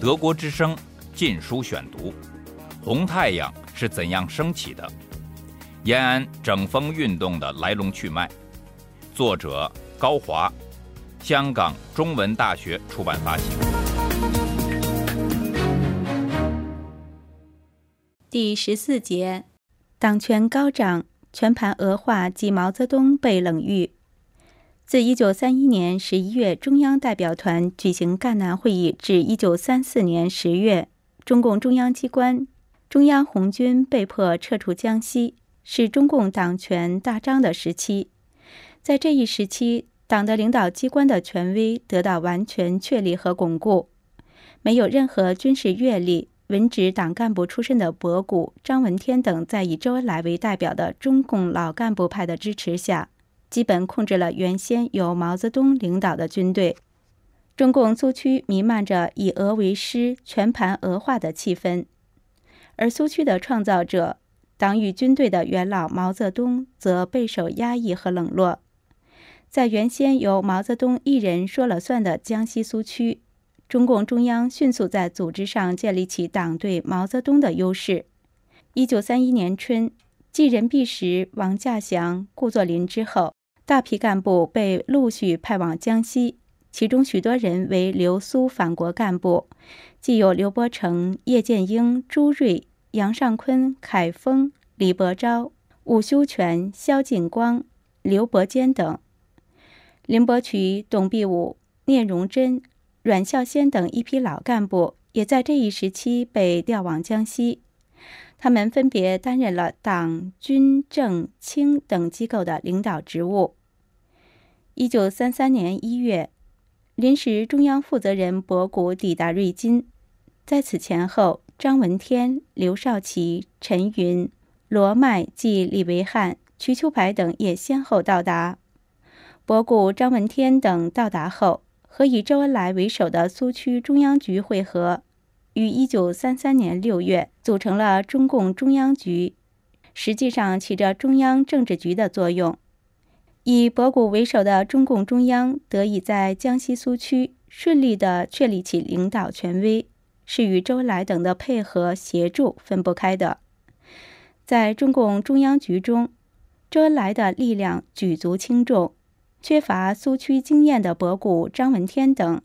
德国之声《禁书选读》：红太阳是怎样升起的？延安整风运动的来龙去脉。作者高华，香港中文大学出版发行。第十四节：党权高涨，全盘恶化及毛泽东被冷遇。自1931年11月中央代表团举行赣南会议至1934年10月，中共中央机关、中央红军被迫撤出江西，是中共党权大张的时期。在这一时期，党的领导机关的权威得到完全确立和巩固。没有任何军事阅历、文职党干部出身的博古、张闻天等，在以周恩来为代表的中共老干部派的支持下。基本控制了原先由毛泽东领导的军队，中共苏区弥漫着以俄为师、全盘俄化的气氛，而苏区的创造者党与军队的元老毛泽东则备受压抑和冷落。在原先由毛泽东一人说了算的江西苏区，中共中央迅速在组织上建立起党对毛泽东的优势。一九三一年春，继任弼时、王稼祥、顾作霖之后。大批干部被陆续派往江西，其中许多人为留苏反国干部，既有刘伯承、叶剑英、朱瑞、杨尚昆、凯丰、李伯钊、伍修权、萧劲光、刘伯坚等；林伯渠、董必武、聂荣臻、阮孝先等一批老干部，也在这一时期被调往江西。他们分别担任了党、军、政、清等机构的领导职务。一九三三年一月，临时中央负责人博古抵达瑞金。在此前后，张闻天、刘少奇、陈云、罗迈及李维汉、瞿秋白等也先后到达。博古、张闻天等到达后，和以周恩来为首的苏区中央局会合。于一九三三年六月组成了中共中央局，实际上起着中央政治局的作用。以博古为首的中共中央得以在江西苏区顺利地确立起领导权威，是与周恩来等的配合协助分不开的。在中共中央局中，周恩来的力量举足轻重，缺乏苏区经验的博古、张闻天等。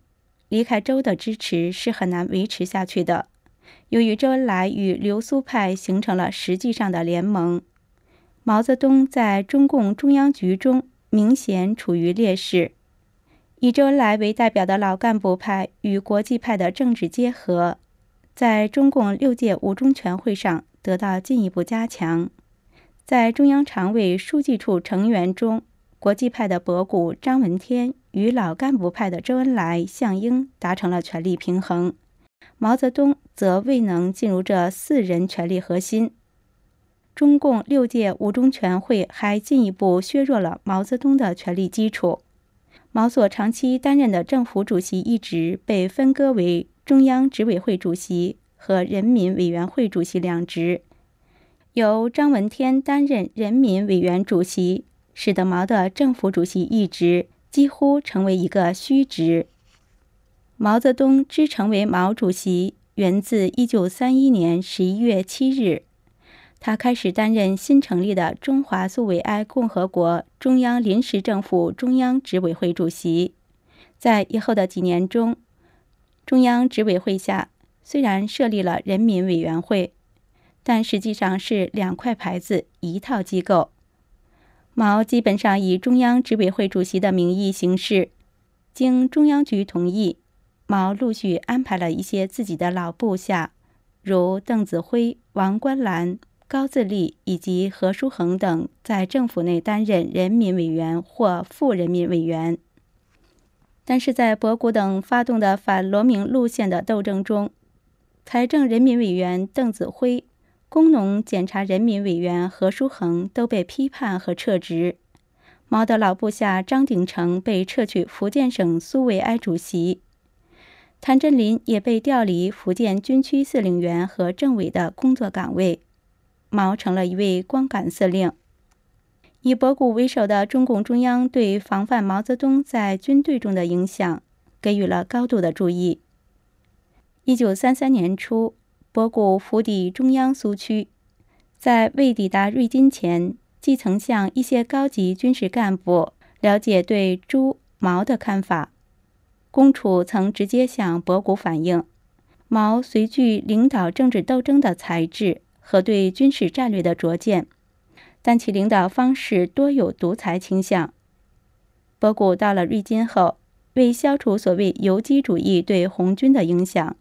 离开周的支持是很难维持下去的。由于周恩来与留苏派形成了实际上的联盟，毛泽东在中共中央局中明显处于劣势。以周恩来为代表的老干部派与国际派的政治结合，在中共六届五中全会上得到进一步加强。在中央常委书记处成员中，国际派的博古、张闻天与老干部派的周恩来、项英达成了权力平衡，毛泽东则未能进入这四人权力核心。中共六届五中全会还进一步削弱了毛泽东的权力基础。毛所长期担任的政府主席一职被分割为中央执委会主席和人民委员会主席两职，由张闻天担任人民委员主席。使得毛的政府主席一职几乎成为一个虚职。毛泽东之成为毛主席，源自1931年11月7日，他开始担任新成立的中华苏维埃共和国中央临时政府中央执委会主席。在以后的几年中，中央执委会下虽然设立了人民委员会，但实际上是两块牌子一套机构。毛基本上以中央执委会主席的名义行事，经中央局同意，毛陆续安排了一些自己的老部下，如邓子恢、王观澜、高自立以及何叔衡等，在政府内担任人民委员或副人民委员。但是在博古等发动的反罗明路线的斗争中，财政人民委员邓子恢。工农检查人民委员何叔衡都被批判和撤职，毛的老部下张鼎丞被撤去福建省苏维埃主席，谭震林也被调离福建军区司令员和政委的工作岗位，毛成了一位光杆司令。以博古为首的中共中央对防范毛泽东在军队中的影响给予了高度的注意。一九三三年初，博古府邸中央苏区，在未抵达瑞金前，即曾向一些高级军事干部了解对朱毛的看法。公楚曾直接向博古反映，毛虽具领导政治斗争的才智和对军事战略的拙见，但其领导方式多有独裁倾向。博古到了瑞金后，为消除所谓游击主义对红军的影响。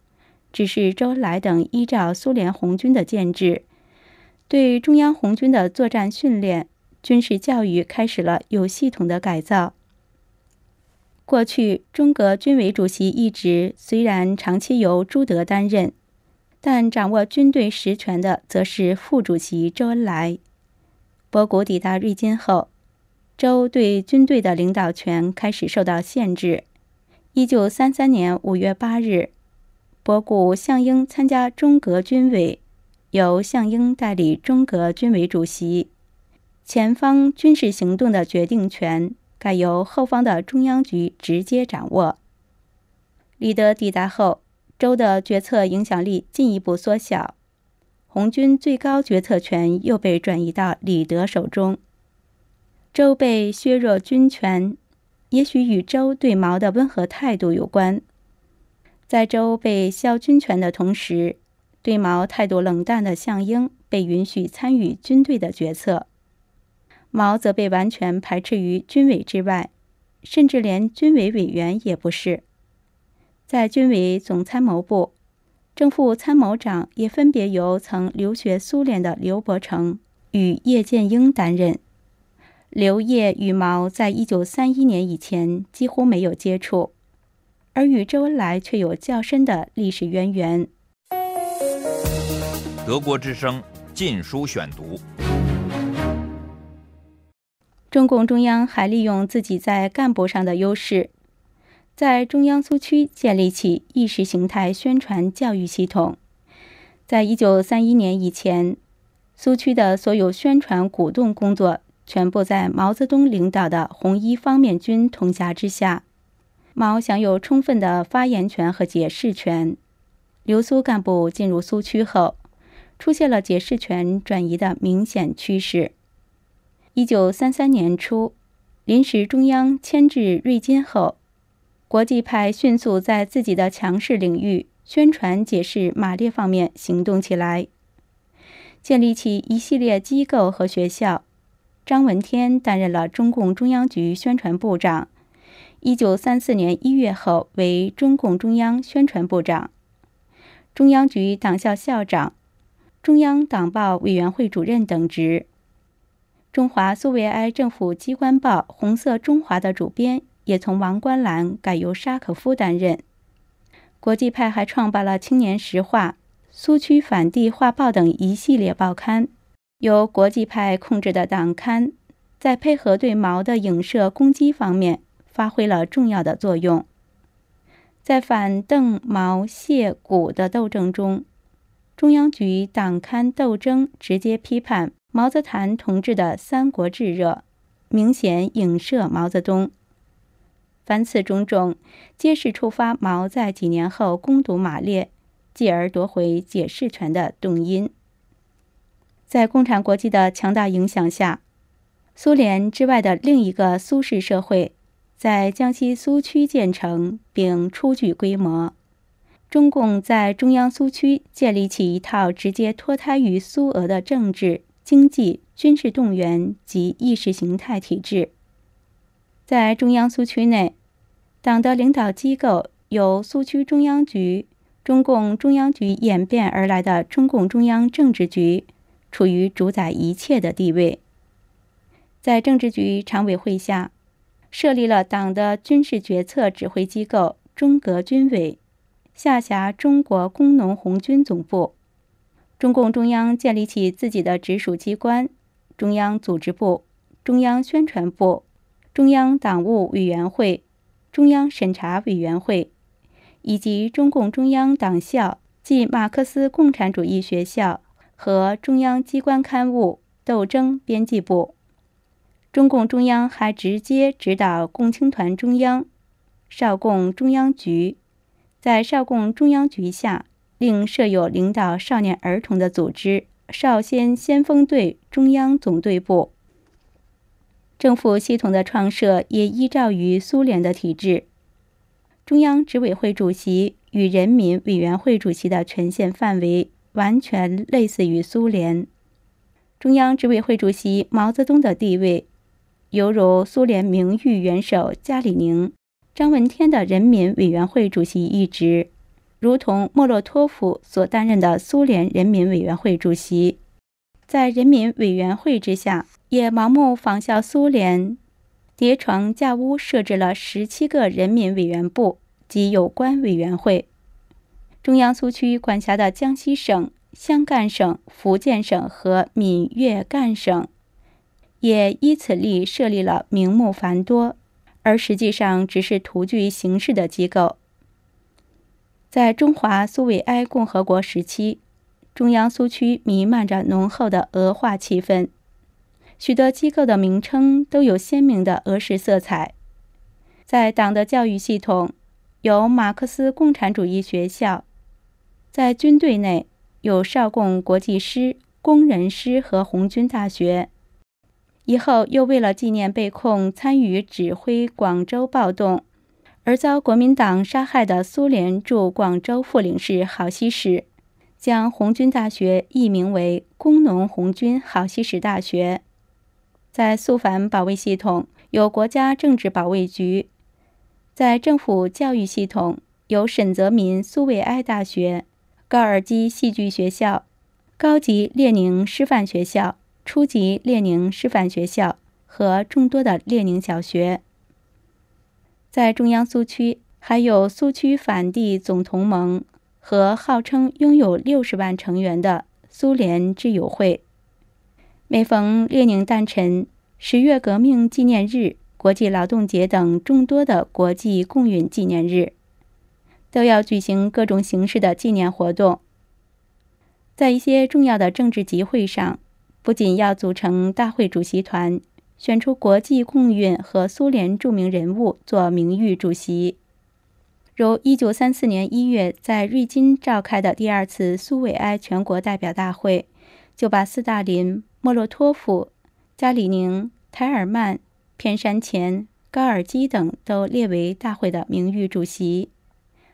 指示周恩来等依照苏联红军的建制，对中央红军的作战训练、军事教育开始了有系统的改造。过去，中革军委主席一职虽然长期由朱德担任，但掌握军队实权的则是副主席周恩来。博古抵达瑞金后，周对军队的领导权开始受到限制。一九三三年五月八日。博古向英参加中革军委，由向英代理中革军委主席。前方军事行动的决定权改由后方的中央局直接掌握。李德抵达后，周的决策影响力进一步缩小，红军最高决策权又被转移到李德手中。周被削弱军权，也许与周对毛的温和态度有关。在周被削军权的同时，对毛态度冷淡的项英被允许参与军队的决策，毛则被完全排斥于军委之外，甚至连军委委员也不是。在军委总参谋部，正副参谋长也分别由曾留学苏联的刘伯承与叶剑英担任。刘叶与毛在一九三一年以前几乎没有接触。而与周恩来却有较深的历史渊源。德国之声《禁书选读》。中共中央还利用自己在干部上的优势，在中央苏区建立起意识形态宣传教育系统。在一九三一年以前，苏区的所有宣传鼓动工作全部在毛泽东领导的红一方面军统辖之下。毛享有充分的发言权和解释权。留苏干部进入苏区后，出现了解释权转移的明显趋势。一九三三年初，临时中央迁至瑞金后，国际派迅速在自己的强势领域宣传解释马列方面行动起来，建立起一系列机构和学校。张闻天担任了中共中央局宣传部长。一九三四年一月后，为中共中央宣传部长、中央局党校校长、中央党报委员会主任等职。中华苏维埃政府机关报《红色中华》的主编也从王冠兰改由沙可夫担任。国际派还创办了《青年时话》《苏区反帝画报》等一系列报刊。由国际派控制的党刊，在配合对毛的影射攻击方面。发挥了重要的作用。在反邓、毛、谢、古的斗争中，中央局党刊斗争直接批判毛泽东同志的三国炙热，明显影射毛泽东。凡此种种，皆是触发毛在几年后攻读马列，继而夺回解释权的动因。在共产国际的强大影响下，苏联之外的另一个苏式社会。在江西苏区建成并初具规模，中共在中央苏区建立起一套直接脱胎于苏俄的政治、经济、军事动员及意识形态体制。在中央苏区内，党的领导机构由苏区中央局、中共中央局演变而来的中共中央政治局，处于主宰一切的地位。在政治局常委会下。设立了党的军事决策指挥机构中革军委，下辖中国工农红军总部。中共中央建立起自己的直属机关：中央组织部、中央宣传部、中央党务委员会、中央审查委员会，以及中共中央党校即马克思共产主义学校和中央机关刊物斗争编辑部。中共中央还直接指导共青团中央、少共中央局，在少共中央局下，另设有领导少年儿童的组织——少先先锋队中央总队部。政府系统的创设也依照于苏联的体制，中央执委会主席与人民委员会主席的权限范围完全类似于苏联。中央执委会主席毛泽东的地位，犹如苏联名誉元首加里宁、张闻天的人民委员会主席一职，如同莫洛托夫所担任的苏联人民委员会主席，在人民委员会之下。也盲目仿效苏联，叠床架屋设置了十七个人民委员部及有关委员会。中央苏区管辖的江西省、湘赣省、福建省和闽粤赣省，也依此例设立了名目繁多，而实际上只是徒具形式的机构。在中华苏维埃共和国时期，中央苏区弥漫着浓厚的俄化气氛。许多机构的名称都有鲜明的俄式色彩。在党的教育系统，有马克思共产主义学校；在军队内，有少共国际师、工人师和红军大学。以后又为了纪念被控参与指挥广州暴动而遭国民党杀害的苏联驻广州副领事郝锡时，将红军大学易名为工农红军郝锡时大学。在肃反保卫系统有国家政治保卫局，在政府教育系统有沈泽民苏维埃大学、高尔基戏剧学校、高级列宁师范学校、初级列宁师范学校。和众多的列宁小学。在中央苏区还有苏区反帝总同盟。和号称拥有六十万成员的苏联挚友会。每逢列宁诞辰、十月革命纪念日、国际劳动节等众多的国际共运纪念日，都要举行各种形式的纪念活动。在一些重要的政治集会上，不仅要组成大会主席团，选出国际共运和苏联著名人物做名誉主席，如1934年1月在瑞金召开的第二次苏维埃全国代表大会，就把斯大林。莫洛托夫、加里宁、台尔曼、片山前、高尔基等都列为大会的名誉主席，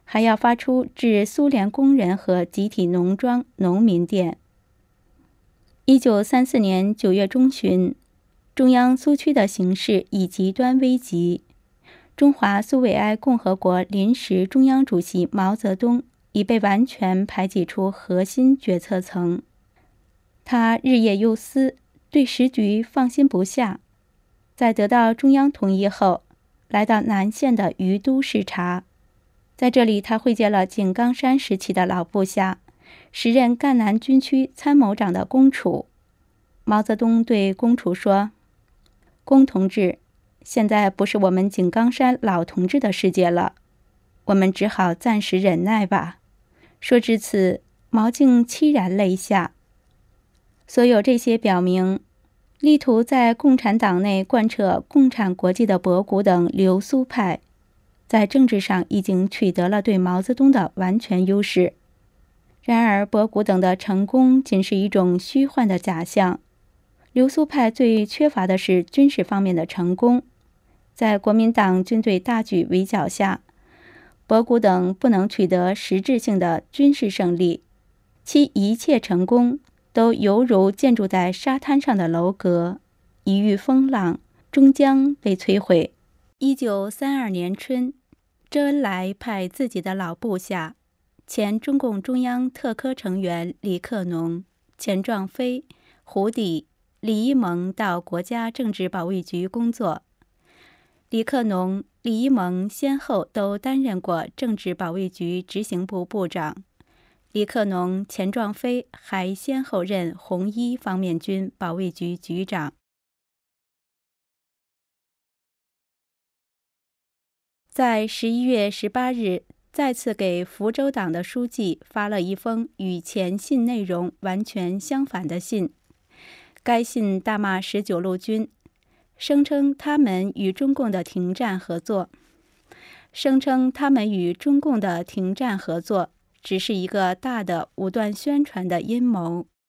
还要发出致苏联工人和集体农庄农民电。一九三四年九月中旬，中央苏区的形势已极端危急，中华苏维埃共和国临时中央主席毛泽东已被完全排挤出核心决策层。他日夜忧思，对时局放心不下。在得到中央同意后，来到南线的于都视察，在这里，他会见了井冈山时期的老部下，时任赣南军区参谋长的龚楚。毛泽东对龚楚说：“龚同志，现在不是我们井冈山老同志的世界了，我们只好暂时忍耐吧。”说至此，毛静凄然泪下。所有这些表明，力图在共产党内贯彻共产国际的博古等流苏派，在政治上已经取得了对毛泽东的完全优势。然而，博古等的成功仅是一种虚幻的假象。流苏派最缺乏的是军事方面的成功。在国民党军队大举围剿下，博古等不能取得实质性的军事胜利，其一切成功。都犹如建筑在沙滩上的楼阁，一遇风浪，终将被摧毁。一九三二年春，周恩来派自己的老部下、前中共中央特科成员李克农、钱壮飞、胡底、李一萌到国家政治保卫局工作。李克农、李一萌先后都担任过政治保卫局执行部部长。李克农、钱壮飞还先后任红一方面军保卫局局长。在十一月十八日，再次给福州党的书记发了一封与前信内容完全相反的信。该信大骂十九路军，声称他们与中共的停战合作。声称他们与中共的停战合作只是一个大的无端宣传的阴谋。